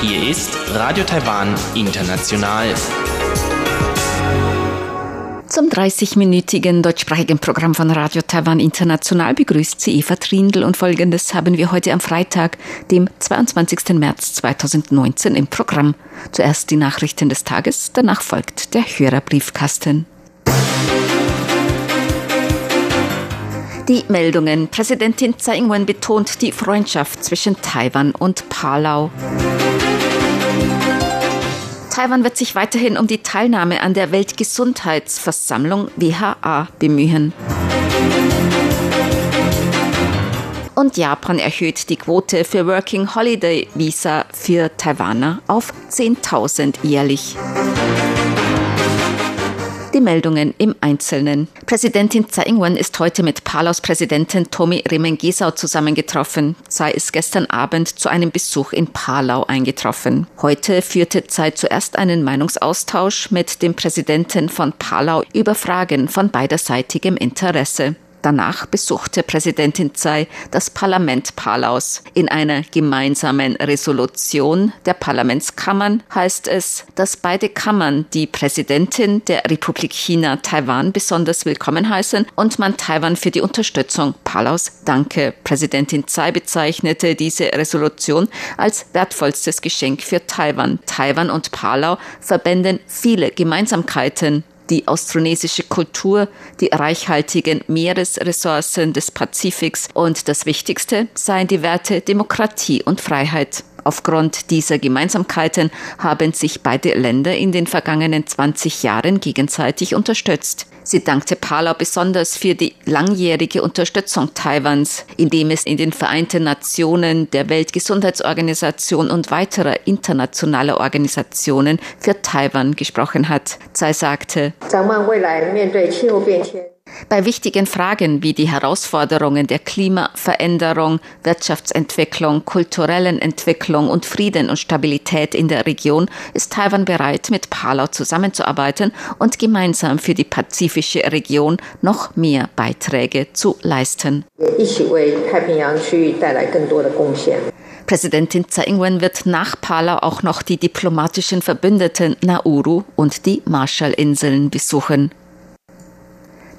Hier ist Radio Taiwan International. Zum 30-minütigen deutschsprachigen Programm von Radio Taiwan International begrüßt sie Eva Trindl und folgendes haben wir heute am Freitag, dem 22. März 2019 im Programm. Zuerst die Nachrichten des Tages, danach folgt der Hörerbriefkasten. Die Meldungen. Präsidentin Tsai Ing-wen betont die Freundschaft zwischen Taiwan und Palau. Taiwan wird sich weiterhin um die Teilnahme an der Weltgesundheitsversammlung WHA bemühen. Und Japan erhöht die Quote für Working Holiday Visa für Taiwaner auf 10.000 jährlich. Die Meldungen im Einzelnen. Präsidentin Tsai Ing-wen ist heute mit Palaus Präsidentin Tomi Remengesau zusammengetroffen. Tsai ist gestern Abend zu einem Besuch in Palau eingetroffen. Heute führte Tsai zuerst einen Meinungsaustausch mit dem Präsidenten von Palau über Fragen von beiderseitigem Interesse. Danach besuchte Präsidentin Tsai das Parlament Palaus. In einer gemeinsamen Resolution der Parlamentskammern heißt es, dass beide Kammern die Präsidentin der Republik China Taiwan besonders willkommen heißen und man Taiwan für die Unterstützung Palaus danke. Präsidentin Tsai bezeichnete diese Resolution als wertvollstes Geschenk für Taiwan. Taiwan und Palau verbänden viele Gemeinsamkeiten die austronesische Kultur, die reichhaltigen Meeresressourcen des Pazifiks und das Wichtigste seien die Werte Demokratie und Freiheit. Aufgrund dieser Gemeinsamkeiten haben sich beide Länder in den vergangenen 20 Jahren gegenseitig unterstützt. Sie dankte Palau besonders für die langjährige Unterstützung Taiwans, indem es in den Vereinten Nationen, der Weltgesundheitsorganisation und weiterer internationaler Organisationen für Taiwan gesprochen hat. Tsai sagte, bei wichtigen Fragen wie die Herausforderungen der Klimaveränderung, Wirtschaftsentwicklung, kulturellen Entwicklung und Frieden und Stabilität in der Region ist Taiwan bereit, mit Palau zusammenzuarbeiten und gemeinsam für die pazifische Region noch mehr Beiträge zu leisten. Präsidentin Tsai Ing-wen wird nach Palau auch noch die diplomatischen Verbündeten Nauru und die Marshallinseln besuchen.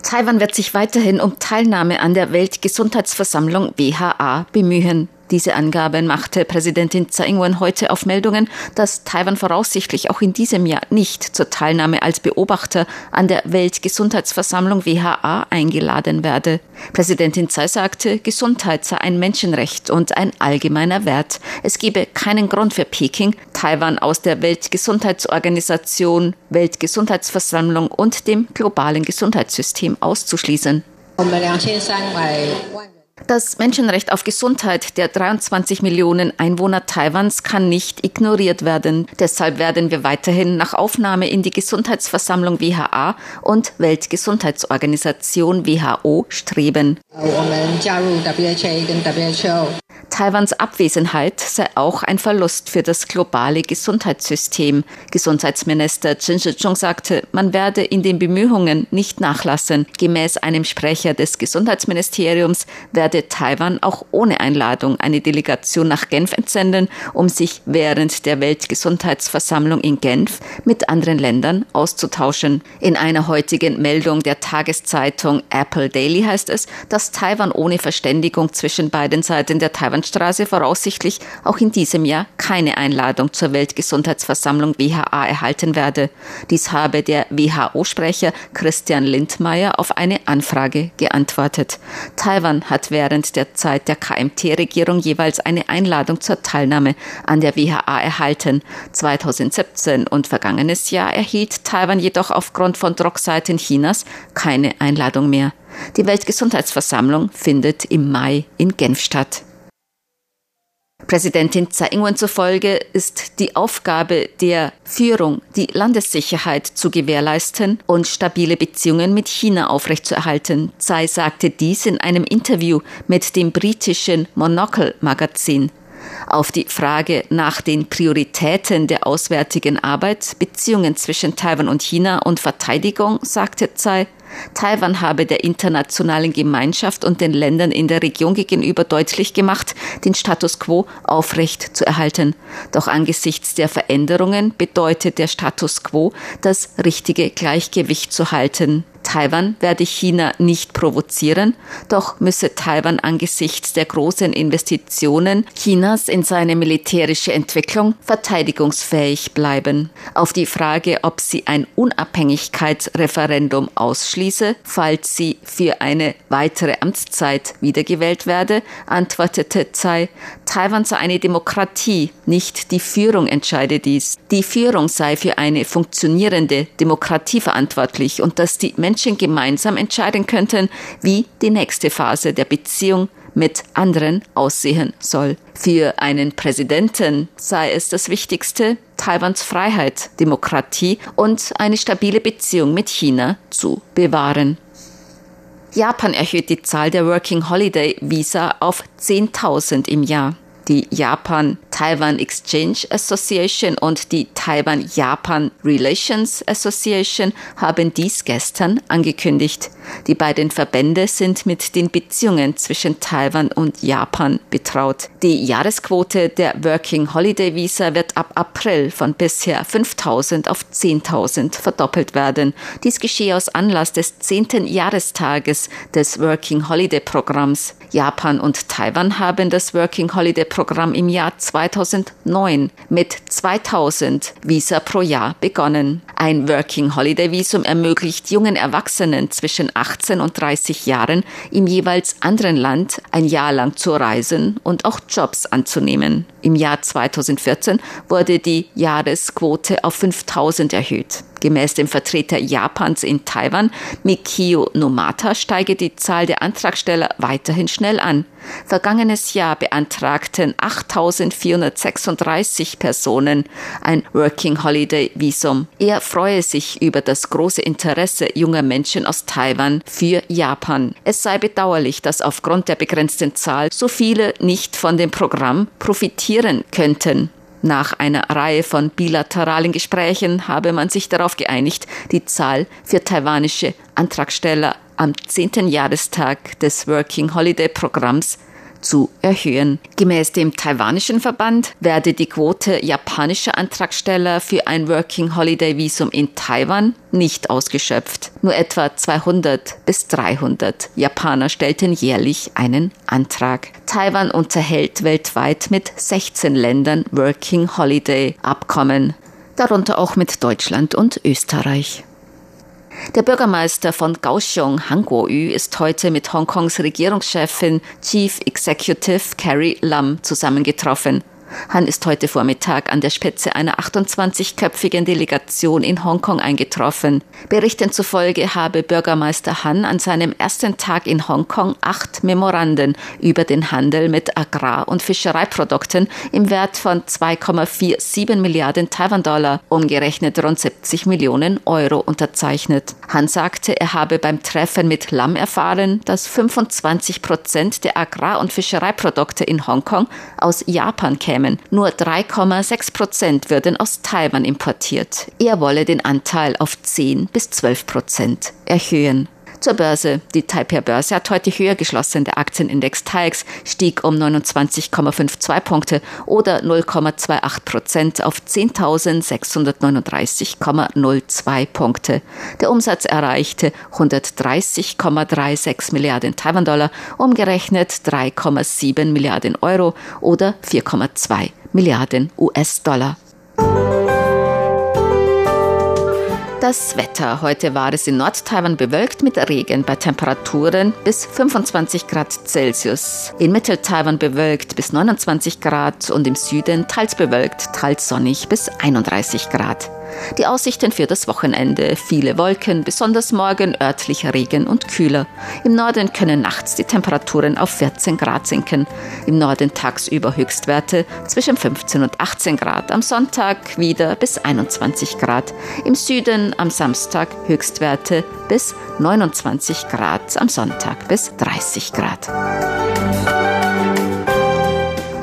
Taiwan wird sich weiterhin um Teilnahme an der Weltgesundheitsversammlung WHA bemühen. Diese Angaben machte Präsidentin Tsai Ing-wen heute auf Meldungen, dass Taiwan voraussichtlich auch in diesem Jahr nicht zur Teilnahme als Beobachter an der Weltgesundheitsversammlung WHA eingeladen werde. Präsidentin Tsai sagte, Gesundheit sei ein Menschenrecht und ein allgemeiner Wert. Es gebe keinen Grund für Peking, Taiwan aus der Weltgesundheitsorganisation, Weltgesundheitsversammlung und dem globalen Gesundheitssystem auszuschließen. Das Menschenrecht auf Gesundheit der 23 Millionen Einwohner Taiwans kann nicht ignoriert werden. Deshalb werden wir weiterhin nach Aufnahme in die Gesundheitsversammlung WHA und Weltgesundheitsorganisation WHO streben. Taiwans Abwesenheit sei auch ein Verlust für das globale Gesundheitssystem. Gesundheitsminister Chen Shih-chung sagte, man werde in den Bemühungen nicht nachlassen. Gemäß einem Sprecher des Gesundheitsministeriums werde Taiwan auch ohne Einladung eine Delegation nach Genf entsenden, um sich während der Weltgesundheitsversammlung in Genf mit anderen Ländern auszutauschen. In einer heutigen Meldung der Tageszeitung Apple Daily heißt es, dass Taiwan ohne Verständigung zwischen beiden Seiten der Taiwan Straße voraussichtlich auch in diesem Jahr keine Einladung zur Weltgesundheitsversammlung WHA erhalten werde. Dies habe der WHO-Sprecher Christian Lindmeier auf eine Anfrage geantwortet. Taiwan hat während der Zeit der KMT-Regierung jeweils eine Einladung zur Teilnahme an der WHA erhalten. 2017 und vergangenes Jahr erhielt Taiwan jedoch aufgrund von Druckseiten Chinas keine Einladung mehr. Die Weltgesundheitsversammlung findet im Mai in Genf statt. Präsidentin Tsai Ing-wen zufolge ist die Aufgabe der Führung, die Landessicherheit zu gewährleisten und stabile Beziehungen mit China aufrechtzuerhalten. Tsai sagte dies in einem Interview mit dem britischen Monocle Magazin. Auf die Frage nach den Prioritäten der auswärtigen Arbeit, Beziehungen zwischen Taiwan und China und Verteidigung sagte Tsai, Taiwan habe der internationalen Gemeinschaft und den Ländern in der Region gegenüber deutlich gemacht, den Status quo aufrecht zu erhalten. Doch angesichts der Veränderungen bedeutet der Status quo, das richtige Gleichgewicht zu halten. Taiwan werde China nicht provozieren, doch müsse Taiwan angesichts der großen Investitionen Chinas in seine militärische Entwicklung verteidigungsfähig bleiben. Auf die Frage, ob sie ein Unabhängigkeitsreferendum ausschließe, falls sie für eine weitere Amtszeit wiedergewählt werde, antwortete Tsai, Taiwan sei eine Demokratie, nicht die Führung entscheide dies. Die Führung sei für eine funktionierende Demokratie verantwortlich und dass die Menschen Menschen gemeinsam entscheiden könnten, wie die nächste Phase der Beziehung mit anderen aussehen soll. Für einen Präsidenten sei es das Wichtigste, Taiwans Freiheit, Demokratie und eine stabile Beziehung mit China zu bewahren. Japan erhöht die Zahl der Working Holiday Visa auf 10.000 im Jahr. Die Japan Taiwan Exchange Association und die Taiwan-Japan Relations Association haben dies gestern angekündigt. Die beiden Verbände sind mit den Beziehungen zwischen Taiwan und Japan betraut. Die Jahresquote der Working Holiday Visa wird ab April von bisher 5000 auf 10.000 verdoppelt werden. Dies geschehe aus Anlass des zehnten Jahrestages des Working Holiday Programms. Japan und Taiwan haben das Working Holiday im Jahr 2000 2009 mit 2000 Visa pro Jahr begonnen. Ein Working Holiday Visum ermöglicht jungen Erwachsenen zwischen 18 und 30 Jahren im jeweils anderen Land ein Jahr lang zu reisen und auch Jobs anzunehmen. Im Jahr 2014 wurde die Jahresquote auf 5000 erhöht. Gemäß dem Vertreter Japans in Taiwan, Mikio Nomata, steige die Zahl der Antragsteller weiterhin schnell an. Vergangenes Jahr beantragten 8.436 Personen ein Working Holiday Visum. Er freue sich über das große Interesse junger Menschen aus Taiwan für Japan. Es sei bedauerlich, dass aufgrund der begrenzten Zahl so viele nicht von dem Programm profitieren könnten. Nach einer Reihe von bilateralen Gesprächen habe man sich darauf geeinigt, die Zahl für taiwanische Antragsteller am 10. Jahrestag des Working Holiday Programms zu erhöhen. Gemäß dem taiwanischen Verband werde die Quote japanischer Antragsteller für ein Working Holiday Visum in Taiwan nicht ausgeschöpft. Nur etwa 200 bis 300 Japaner stellten jährlich einen Antrag. Taiwan unterhält weltweit mit 16 Ländern Working Holiday Abkommen, darunter auch mit Deutschland und Österreich. Der Bürgermeister von Kaohsiung, Han Kuo-yu, ist heute mit Hongkongs Regierungschefin Chief Executive Carrie Lam zusammengetroffen. Han ist heute Vormittag an der Spitze einer 28-köpfigen Delegation in Hongkong eingetroffen. Berichten zufolge habe Bürgermeister Han an seinem ersten Tag in Hongkong acht Memoranden über den Handel mit Agrar- und Fischereiprodukten im Wert von 2,47 Milliarden Taiwan-Dollar, umgerechnet rund 70 Millionen Euro, unterzeichnet. Han sagte, er habe beim Treffen mit Lam erfahren, dass 25 Prozent der Agrar- und Fischereiprodukte in Hongkong aus Japan kämen kämen. Nur 3,6 Prozent würden aus Taiwan importiert. Er wolle den Anteil auf 10 bis 12 Prozent erhöhen. Zur Börse. Die Taipei-Börse hat heute höher geschlossen. Der Aktienindex TAIX stieg um 29,52 Punkte oder 0,28 Prozent auf 10.639,02 Punkte. Der Umsatz erreichte 130,36 Milliarden Taiwan-Dollar, umgerechnet 3,7 Milliarden Euro oder 4,2 Milliarden US-Dollar. Das Wetter. Heute war es in Nordtaiwan bewölkt mit Regen bei Temperaturen bis 25 Grad Celsius. In Mitteltaiwan bewölkt bis 29 Grad und im Süden teils bewölkt, teils sonnig bis 31 Grad. Die Aussichten für das Wochenende. Viele Wolken, besonders morgen örtlicher Regen und kühler. Im Norden können nachts die Temperaturen auf 14 Grad sinken. Im Norden tagsüber Höchstwerte zwischen 15 und 18 Grad. Am Sonntag wieder bis 21 Grad. Im Süden am Samstag Höchstwerte bis 29 Grad. Am Sonntag bis 30 Grad.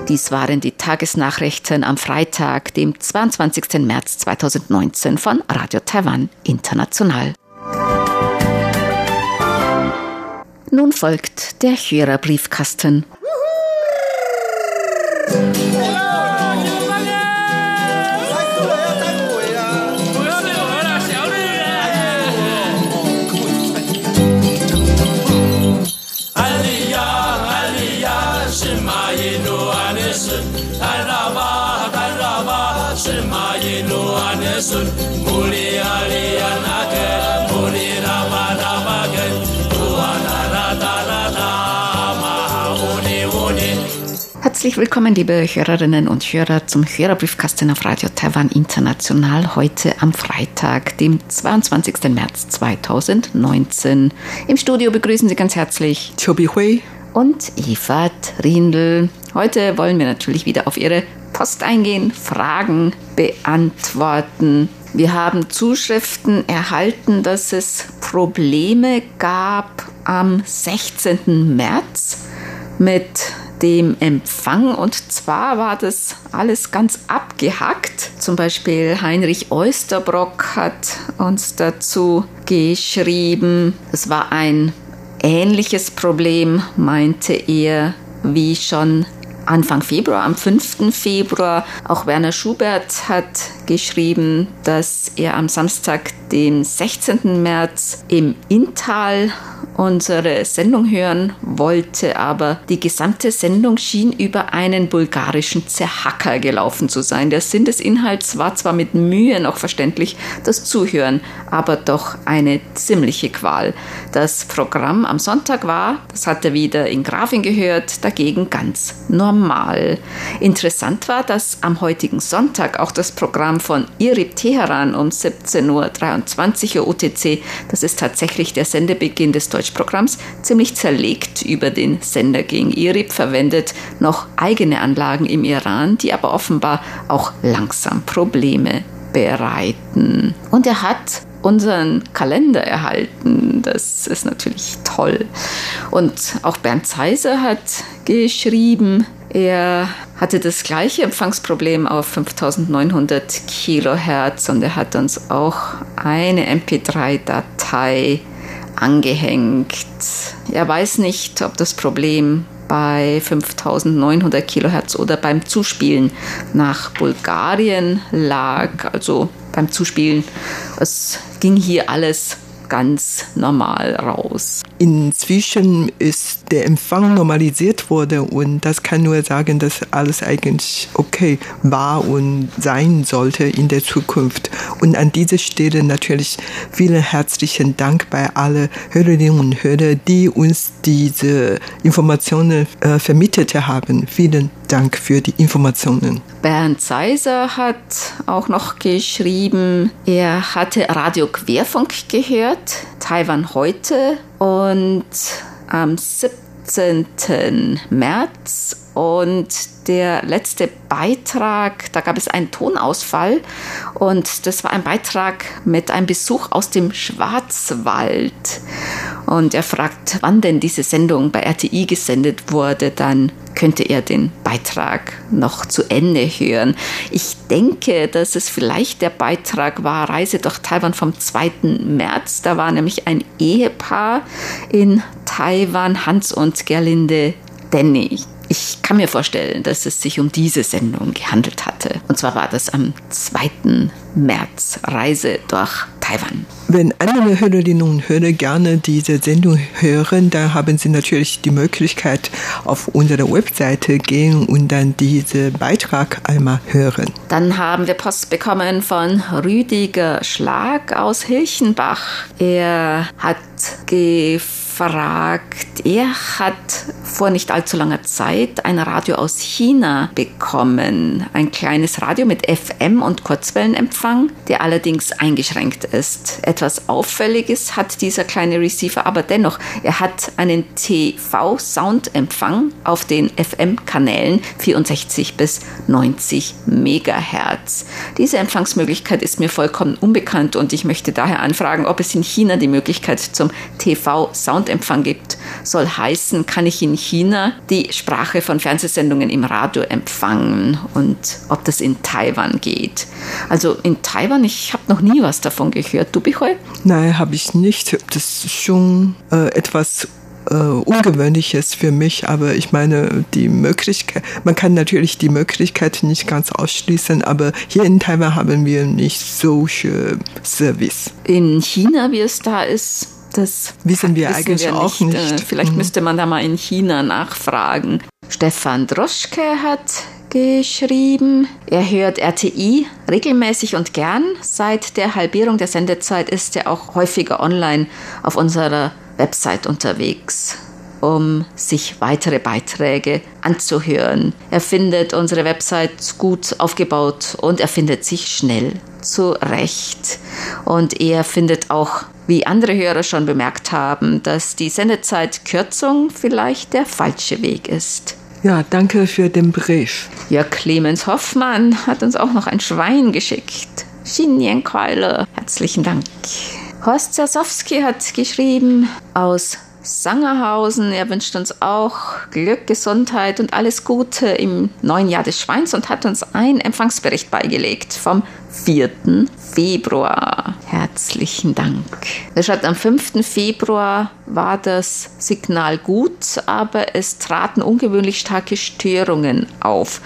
Dies waren die Tagesnachrichten am Freitag, dem 22. März 2019 von Radio Taiwan International. Nun folgt der Hörerbriefkasten. Briefkasten. Sun muli ali anake muli rama rama gen tuana rata rata Herzlich willkommen, liebe Hörerinnen und Hörer, zum Hörerbriefkasten auf Radio Taiwan International heute am Freitag, dem 22. März 2019. Im Studio begrüßen Sie ganz herzlich Chobi Hui und Eva Trindl. Heute wollen wir natürlich wieder auf Ihre Post eingehen, Fragen beantworten. Wir haben Zuschriften erhalten, dass es Probleme gab am 16. März mit dem Empfang. Und zwar war das alles ganz abgehackt. Zum Beispiel Heinrich Oysterbrock hat uns dazu geschrieben. Es war ein ähnliches Problem, meinte er, wie schon Anfang Februar, am 5. Februar. Auch Werner Schubert hat geschrieben, dass er am Samstag, dem 16. März, im Inntal unsere Sendung hören wollte, aber die gesamte Sendung schien über einen bulgarischen Zerhacker gelaufen zu sein. Der Sinn des Inhalts war zwar mit Mühe noch verständlich, das Zuhören, aber doch eine ziemliche Qual. Das Programm am Sonntag war, das hat er wieder in Grafing gehört, dagegen ganz normal. Interessant war, dass am heutigen Sonntag auch das Programm von IRIB Teheran um 17.23 Uhr UTC, das ist tatsächlich der Sendebeginn des Deutschen Deutschprogramms ziemlich zerlegt über den Sender gegen IRIB verwendet, noch eigene Anlagen im Iran, die aber offenbar auch langsam Probleme bereiten. Und er hat unseren Kalender erhalten. Das ist natürlich toll. Und auch Bernd Zeiser hat geschrieben, er hatte das gleiche Empfangsproblem auf 5900 Kilohertz und er hat uns auch eine MP3-Datei angehängt. Er weiß nicht, ob das Problem bei 5900 Kilohertz oder beim Zuspielen nach Bulgarien lag. Also beim Zuspielen, es ging hier alles ganz normal raus. Inzwischen ist der Empfang normalisiert worden und das kann nur sagen, dass alles eigentlich okay war und sein sollte in der Zukunft. Und an dieser Stelle natürlich vielen herzlichen Dank bei allen Hörerinnen und Hörern, die uns diese Informationen äh, vermittelt haben. Vielen Dank für die Informationen. Bernd Seiser hat auch noch geschrieben, er hatte Radio Querfunk gehört, Taiwan heute und am 17. März und der letzte Beitrag, da gab es einen Tonausfall und das war ein Beitrag mit einem Besuch aus dem Schwarzwald. Und er fragt, wann denn diese Sendung bei RTI gesendet wurde, dann könnte er den Beitrag noch zu Ende hören. Ich denke, dass es vielleicht der Beitrag war Reise durch Taiwan vom 2. März. Da war nämlich ein Ehepaar in Taiwan, Hans und Gerlinde Denny. Ich kann mir vorstellen, dass es sich um diese Sendung gehandelt hatte. Und zwar war das am 2. März Reise durch Taiwan. Wenn andere Hörerinnen und Hörer gerne diese Sendung hören, dann haben sie natürlich die Möglichkeit, auf unsere Webseite gehen und dann diesen Beitrag einmal hören. Dann haben wir Post bekommen von Rüdiger Schlag aus Hilchenbach. Er hat gefragt, gefragt. Er hat vor nicht allzu langer Zeit ein Radio aus China bekommen. Ein kleines Radio mit FM und Kurzwellenempfang, der allerdings eingeschränkt ist. Etwas Auffälliges hat dieser kleine Receiver aber dennoch. Er hat einen TV-Soundempfang auf den FM-Kanälen 64 bis 90 Megahertz. Diese Empfangsmöglichkeit ist mir vollkommen unbekannt und ich möchte daher anfragen, ob es in China die Möglichkeit zum TV-Sound Soundempfang gibt, soll heißen, kann ich in China die Sprache von Fernsehsendungen im Radio empfangen und ob das in Taiwan geht. Also in Taiwan, ich habe noch nie was davon gehört. Du, Bichoy? Nein, habe ich nicht. Das ist schon äh, etwas äh, Ungewöhnliches für mich, aber ich meine, die Möglichkeit, man kann natürlich die Möglichkeit nicht ganz ausschließen, aber hier in Taiwan haben wir nicht solche Service. In China, wie es da ist, das wissen wir wissen eigentlich wir auch nicht. nicht. Vielleicht mhm. müsste man da mal in China nachfragen. Stefan Droschke hat geschrieben. Er hört RTI regelmäßig und gern. Seit der Halbierung der Sendezeit ist er auch häufiger online auf unserer Website unterwegs um sich weitere Beiträge anzuhören. Er findet unsere Website gut aufgebaut und er findet sich schnell zurecht. Und er findet auch, wie andere Hörer schon bemerkt haben, dass die Sendezeitkürzung vielleicht der falsche Weg ist. Ja, danke für den Brief. Ja, Clemens Hoffmann hat uns auch noch ein Schwein geschickt. Xinyan Herzlichen Dank. Horst Zasowski hat geschrieben aus Sangerhausen. Er wünscht uns auch Glück, Gesundheit und alles Gute im neuen Jahr des Schweins und hat uns einen Empfangsbericht beigelegt vom 4. Februar. Herzlichen Dank. Er schreibt, am 5. Februar war das Signal gut, aber es traten ungewöhnlich starke Störungen auf.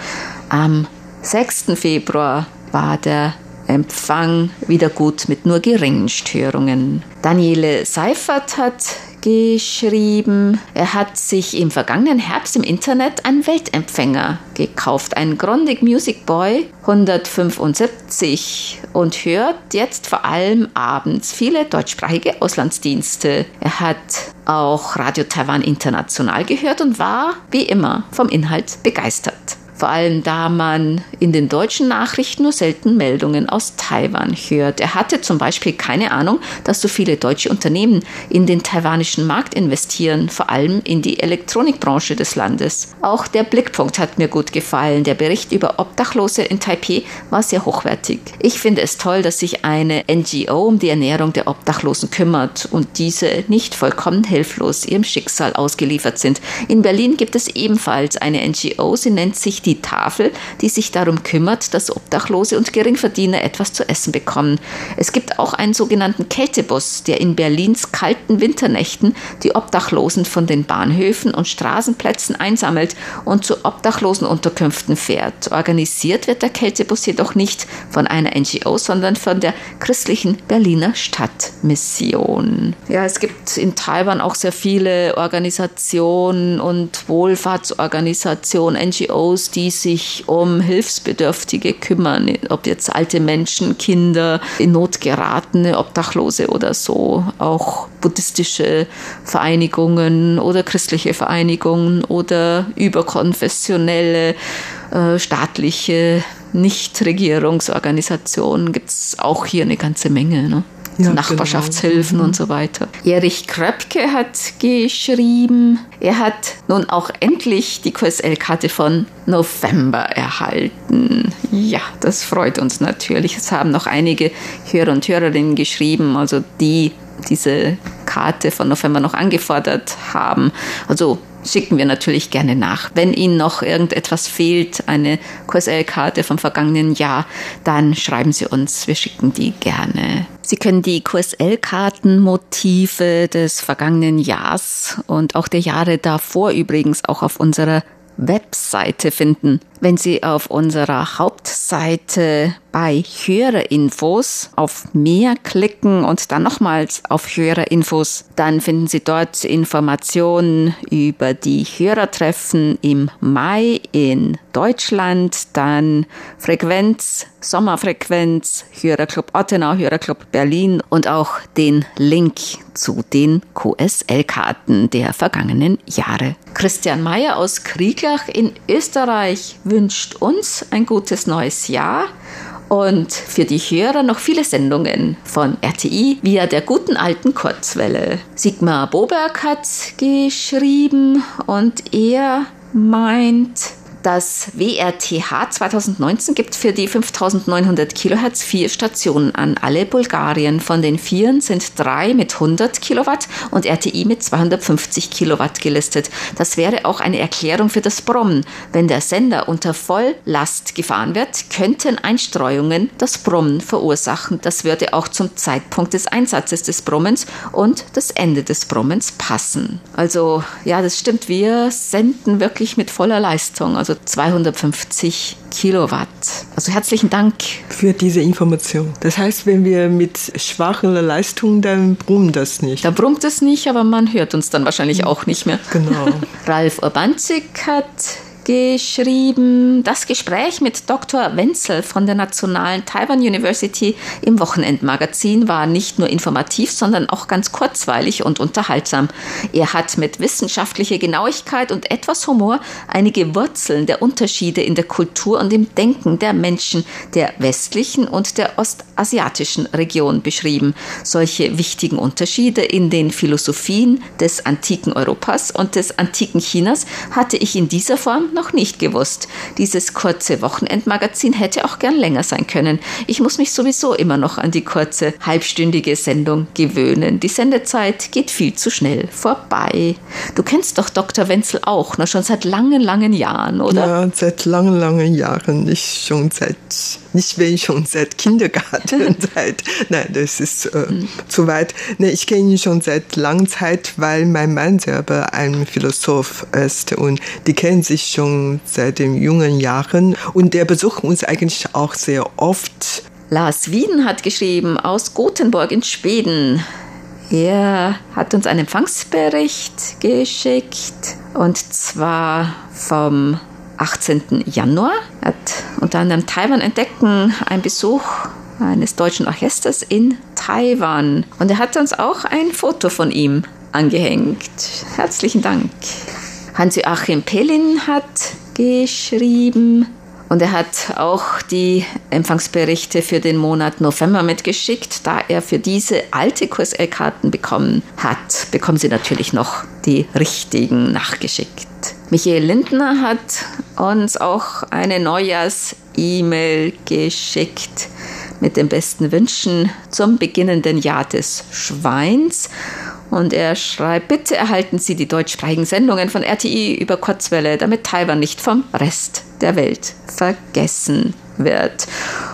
Am 6. Februar war der Empfang wieder gut mit nur geringen Störungen. Daniele Seifert hat geschrieben, er hat sich im vergangenen Herbst im Internet einen Weltempfänger gekauft, einen Grundig Music Boy 175 und hört jetzt vor allem abends viele deutschsprachige Auslandsdienste. Er hat auch Radio Taiwan International gehört und war, wie immer, vom Inhalt begeistert vor allem da man in den deutschen Nachrichten nur selten Meldungen aus Taiwan hört. Er hatte zum Beispiel keine Ahnung, dass so viele deutsche Unternehmen in den taiwanischen Markt investieren, vor allem in die Elektronikbranche des Landes. Auch der Blickpunkt hat mir gut gefallen. Der Bericht über Obdachlose in Taipei war sehr hochwertig. Ich finde es toll, dass sich eine NGO um die Ernährung der Obdachlosen kümmert und diese nicht vollkommen hilflos ihrem Schicksal ausgeliefert sind. In Berlin gibt es ebenfalls eine NGO, sie nennt sich die die Tafel, die sich darum kümmert, dass Obdachlose und Geringverdiener etwas zu essen bekommen. Es gibt auch einen sogenannten Kältebus, der in Berlins kalten Winternächten die Obdachlosen von den Bahnhöfen und Straßenplätzen einsammelt und zu Obdachlosenunterkünften fährt. Organisiert wird der Kältebus jedoch nicht von einer NGO, sondern von der christlichen Berliner Stadtmission. Ja, es gibt in Taiwan auch sehr viele Organisationen und Wohlfahrtsorganisationen, NGOs, die die sich um Hilfsbedürftige kümmern, ob jetzt alte Menschen, Kinder, in Not geratene, Obdachlose oder so, auch buddhistische Vereinigungen oder christliche Vereinigungen oder überkonfessionelle äh, staatliche Nichtregierungsorganisationen gibt es auch hier eine ganze Menge. Ne? Ja, Nachbarschaftshilfen genau. und so weiter. Erich Kröpke hat geschrieben, er hat nun auch endlich die QSL-Karte von November erhalten. Ja, das freut uns natürlich. Es haben noch einige Hörer und Hörerinnen geschrieben, also die diese Karte von November noch angefordert haben. Also schicken wir natürlich gerne nach. Wenn Ihnen noch irgendetwas fehlt, eine QSL-Karte vom vergangenen Jahr, dann schreiben Sie uns. Wir schicken die gerne. Sie können die QSL-Kartenmotive des vergangenen Jahres und auch der Jahre davor übrigens auch auf unserer Webseite finden. Wenn Sie auf unserer Hauptseite bei Hörerinfos auf mehr klicken und dann nochmals auf Hörerinfos, dann finden Sie dort Informationen über die Hörertreffen im Mai in Deutschland, dann Frequenz, Sommerfrequenz, Hörerclub Ottenau, Hörerclub Berlin und auch den Link zu den QSL-Karten der vergangenen Jahre. Christian Mayer aus Krieglach in Österreich wünscht uns ein gutes neues Jahr und für die Hörer noch viele Sendungen von RTI via der guten alten Kurzwelle. Sigmar Boberg hat geschrieben und er meint, Das WRTH 2019 gibt für die 5900 Kilohertz vier Stationen an. Alle Bulgarien. Von den vieren sind drei mit 100 Kilowatt und RTI mit 250 Kilowatt gelistet. Das wäre auch eine Erklärung für das Brummen. Wenn der Sender unter Volllast gefahren wird, könnten Einstreuungen das Brummen verursachen. Das würde auch zum Zeitpunkt des Einsatzes des Brummens und das Ende des Brummens passen. Also ja, das stimmt. Wir senden wirklich mit voller Leistung. Also also 250 Kilowatt. Also herzlichen Dank. Für diese Information. Das heißt, wenn wir mit schwacher Leistung, dann brummt das nicht. Da brummt es nicht, aber man hört uns dann wahrscheinlich auch nicht mehr. Genau. Ralf Urbanzik hat geschrieben, das Gespräch mit Dr. Wenzel von der Nationalen Taiwan University im Wochenendmagazin war nicht nur informativ, sondern auch ganz kurzweilig und unterhaltsam. Er hat mit wissenschaftlicher Genauigkeit und etwas Humor einige Wurzeln der Unterschiede in der Kultur und im Denken der Menschen der westlichen und der ostasiatischen Region beschrieben. Solche wichtigen Unterschiede in den Philosophien des antiken Europas und des antiken Chinas hatte ich in dieser Form noch nicht gewusst. Dieses kurze Wochenendmagazin hätte auch gern länger sein können. Ich muss mich sowieso immer noch an die kurze halbstündige Sendung gewöhnen. Die Sendezeit geht viel zu schnell vorbei. Du kennst doch Dr. Wenzel auch, noch schon seit langen, langen Jahren, oder? Ja, seit langen, langen Jahren. Nicht schon seit, nicht wenn schon seit Kindergarten. seit, nein, das ist äh, hm. zu weit. Nee, ich kenne ihn schon seit langer Zeit, weil mein Mann selber ein Philosoph ist und die kennen sich schon schon seit den jungen Jahren und der besucht uns eigentlich auch sehr oft. Lars Wieden hat geschrieben aus Gothenburg in Schweden. Er hat uns einen Empfangsbericht geschickt und zwar vom 18. Januar. Er hat unter anderem Taiwan entdecken, ein Besuch eines deutschen Orchesters in Taiwan. Und er hat uns auch ein Foto von ihm angehängt. Herzlichen Dank. Hans-Joachim Pellin hat geschrieben und er hat auch die Empfangsberichte für den Monat November mitgeschickt. Da er für diese alte QSL-Karten bekommen hat, bekommen Sie natürlich noch die richtigen nachgeschickt. Michael Lindner hat uns auch eine Neujahrs-E-Mail geschickt mit den besten Wünschen zum beginnenden Jahr des Schweins. Und er schreibt, bitte erhalten Sie die deutschsprachigen Sendungen von RTI über Kurzwelle, damit Taiwan nicht vom Rest der Welt vergessen wird.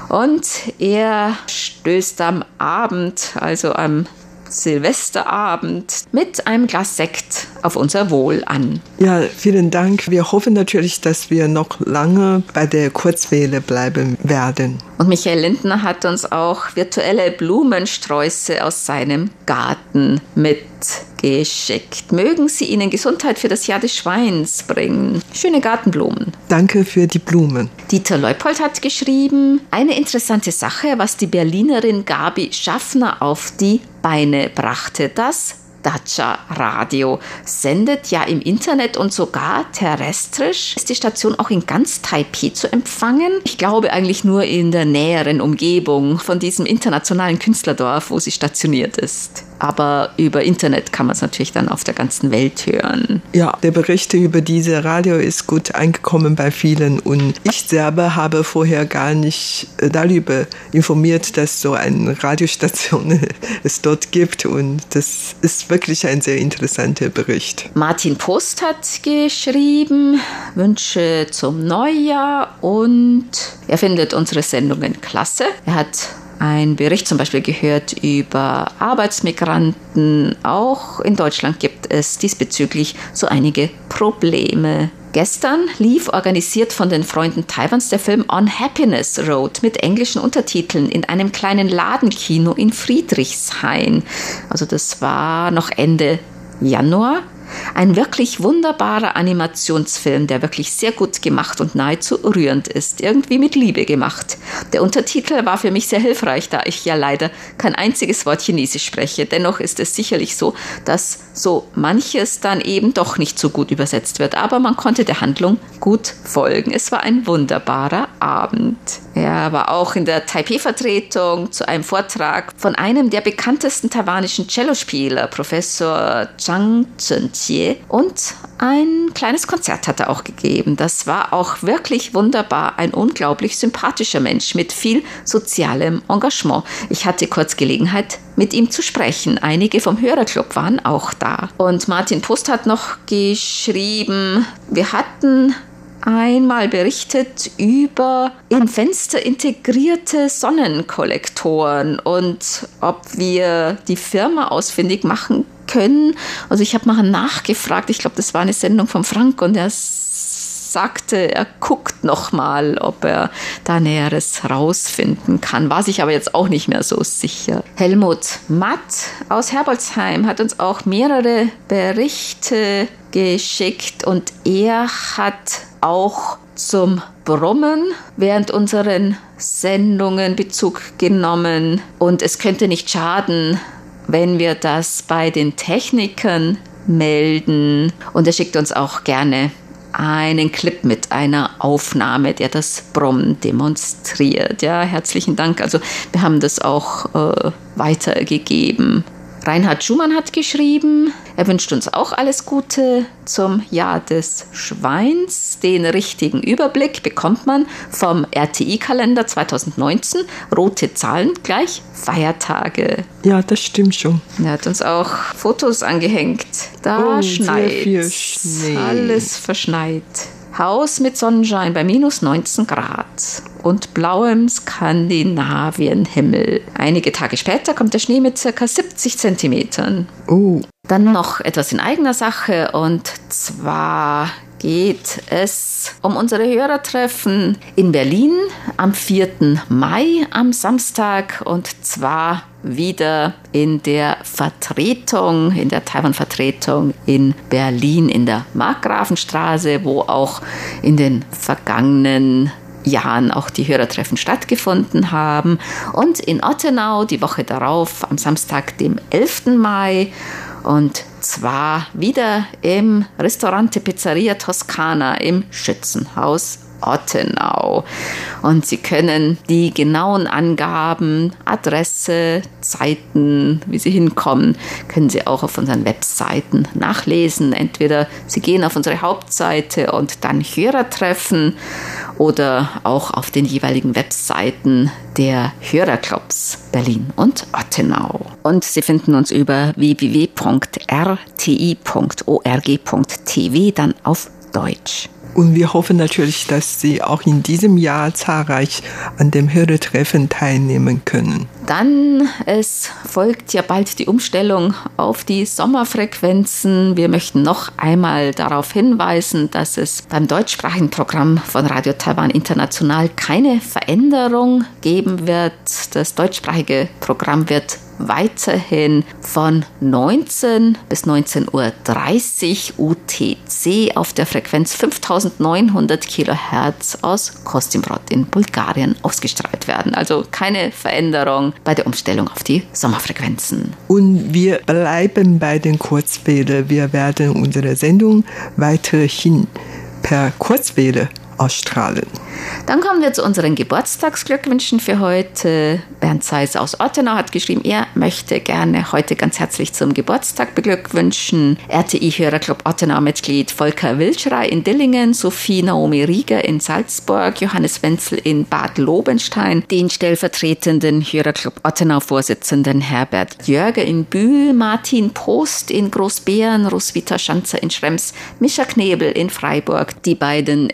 Und er stößt am Abend, also am Silvesterabend mit einem Glas Sekt auf unser Wohl an. Ja, vielen Dank. Wir hoffen natürlich, dass wir noch lange bei der Kurzwelle bleiben werden. Und Michael Lindner hat uns auch virtuelle Blumensträuße aus seinem Garten mitgeschickt. Mögen sie Ihnen Gesundheit für das Jahr des Schweins bringen. Schöne Gartenblumen. Danke für die Blumen. Dieter Leupold hat geschrieben, eine interessante Sache, was die Berlinerin Gabi Schaffner auf die Beine brachte. Das Dacia Radio sendet ja im Internet und sogar terrestrisch. Ist die Station auch in ganz Taipei zu empfangen? Ich glaube eigentlich nur in der näheren Umgebung von diesem internationalen Künstlerdorf, wo sie stationiert ist aber über Internet kann man es natürlich dann auf der ganzen Welt hören. Ja, der Bericht über diese Radio ist gut angekommen bei vielen und ich selber habe vorher gar nicht äh, darüber informiert, dass so eine Radiostation es dort gibt und das ist wirklich ein sehr interessanter Bericht. Martin Post hat geschrieben, Wünsche zum Neujahr und er findet unsere Sendungen klasse. Er hat ein Bericht zum Beispiel gehört über Arbeitsmigranten. Auch in Deutschland gibt es diesbezüglich so einige Probleme. Gestern lief organisiert von den Freunden Taiwans der Film On Happiness Road mit englischen Untertiteln in einem kleinen Ladenkino in Friedrichshain. Also das war noch Ende Januar. Ein wirklich wunderbarer Animationsfilm, der wirklich sehr gut gemacht und nahezu rührend ist. Irgendwie mit Liebe gemacht. Der Untertitel war für mich sehr hilfreich, da ich ja leider kein einziges Wort Chinesisch spreche. Dennoch ist es sicherlich so, dass so manches dann eben doch nicht so gut übersetzt wird. Aber man konnte der Handlung gut folgen. Es war ein wunderbarer Abend. Er war auch in der Taipei-Vertretung zu einem Vortrag von einem der bekanntesten taiwanischen Cellospieler, Professor Zhang Zhenjie. Und ein kleines Konzert hat er auch gegeben. Das war auch wirklich wunderbar. Ein unglaublich sympathischer Mensch mit viel sozialem Engagement. Ich hatte kurz Gelegenheit, mit ihm zu sprechen. Einige vom Hörerclub waren auch da. Und Martin Post hat noch geschrieben, wir hatten einmal berichtet über in Fenster integrierte Sonnenkollektoren und ob wir die Firma ausfindig machen können. Also ich habe mal nachgefragt, ich glaube, das war eine Sendung von Frank und er sagte, er guckt noch mal, ob er da Näheres rausfinden kann. War sich aber jetzt auch nicht mehr so sicher. Helmut Matt aus Herbolzheim hat uns auch mehrere Berichte geschickt und er hat auch zum Brummen während unseren Sendungen Bezug genommen und es könnte nicht schaden, wenn wir das bei den Technikern melden. Und er schickt uns auch gerne einen Clip mit einer Aufnahme, der das Brummen demonstriert. Ja, herzlichen Dank. Also wir haben das auch äh, weitergegeben. Reinhard Schumann hat geschrieben, er wünscht uns auch alles Gute zum Jahr des Schweins. Den richtigen Überblick bekommt man vom RTI-Kalender 2019. Rote Zahlen gleich Feiertage. Ja, das stimmt schon. Er hat uns auch Fotos angehängt. Da Oh, schneit. Alles verschneit. Haus mit Sonnenschein bei minus 19 Grad und blauem Skandinavienhimmel. Einige Tage später kommt der Schnee mit circa 70 Zentimetern. Oh, Dann noch etwas in eigener Sache und zwar geht es um unsere Hörertreffen in Berlin am 4. Mai am Samstag und zwar wieder in der Vertretung, in der Taiwan-Vertretung in Berlin in der Markgrafenstraße, wo auch in den vergangenen Jahren auch die Hörertreffen stattgefunden haben. Und in Ottenau die Woche darauf, am Samstag, dem 11. Mai. Und zwar wieder im Restaurante Pizzeria Toscana im Schützenhaus Ottenau. Und Sie können die genauen Angaben, Adresse, Zeiten, wie Sie hinkommen, können Sie auch auf unseren Webseiten nachlesen. Entweder Sie gehen auf unsere Hauptseite und dann Hörertreffen oder auch auf den jeweiligen Webseiten der Hörerclubs Berlin und Ottenau. Und Sie finden uns über www.rti.org.tv dann auf Deutsch. Und wir hoffen natürlich, dass Sie auch in diesem Jahr zahlreich an dem Hörertreffen teilnehmen können. Dann, es folgt ja bald die Umstellung auf die Sommerfrequenzen. Wir möchten noch einmal darauf hinweisen, dass es beim deutschsprachigen Programm von Radio Taiwan International keine Veränderung geben wird. Das deutschsprachige Programm wird weiterhin von 19 bis 19.30 Uhr UTC auf der Frequenz 5900 Kilohertz aus Kostimbrod in Bulgarien ausgestrahlt werden. Also keine Veränderung bei der Umstellung auf die Sommerfrequenzen. Und wir bleiben bei den Kurzwelle. Wir werden unsere Sendung weiterhin per Kurzwelle ausstrahlen. Dann kommen wir zu unseren Geburtstagsglückwünschen für heute. Bernd Seis aus Ottenau hat geschrieben, er möchte gerne heute ganz herzlich zum Geburtstag beglückwünschen. RTI-Hörerclub Ottenau-Mitglied Volker Wilschrei in Dillingen, Sophie Naomi Rieger in Salzburg, Johannes Wenzel in Bad Lobenstein, den stellvertretenden Hörerclub Ottenau-Vorsitzenden Herbert Jörger in Bühl, Martin Post in Großbären, Roswitha Schanzer in Schrems, Mischa Knebel in Freiburg, die beiden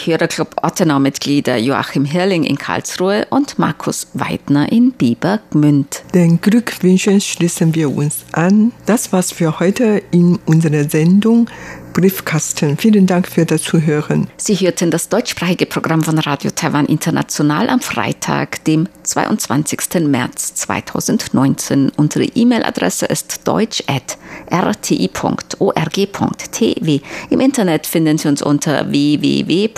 RTI-Hörerclub Ottenau-Mitglieder Joachim Hirling in Karlsruhe und Markus Weidner in Biebergmünd. Den Glückwünschen schließen wir uns an. Das war's für heute in unserer Sendung Briefkasten. Vielen Dank für das Zuhören. Sie hörten das deutschsprachige Programm von Radio Taiwan International am Freitag, dem 22. März 2019. Unsere E-Mail-Adresse ist deutsch.rti.org.tw. Im Internet finden Sie uns unter www.rti.org.tw.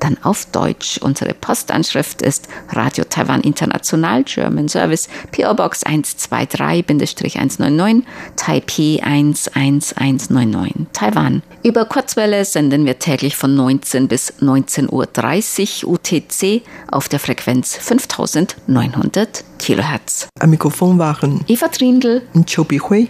Dann auf Deutsch. Unsere Postanschrift ist Radio Taiwan International German Service PO Box 123-199 Taipei 11199 Taiwan. Über Kurzwelle senden wir täglich von 19 bis 19.30 Uhr UTC CC auf der Frequenz 5900 kHz. Am Mikrofon waren Eva Trindl und Chobi Hui.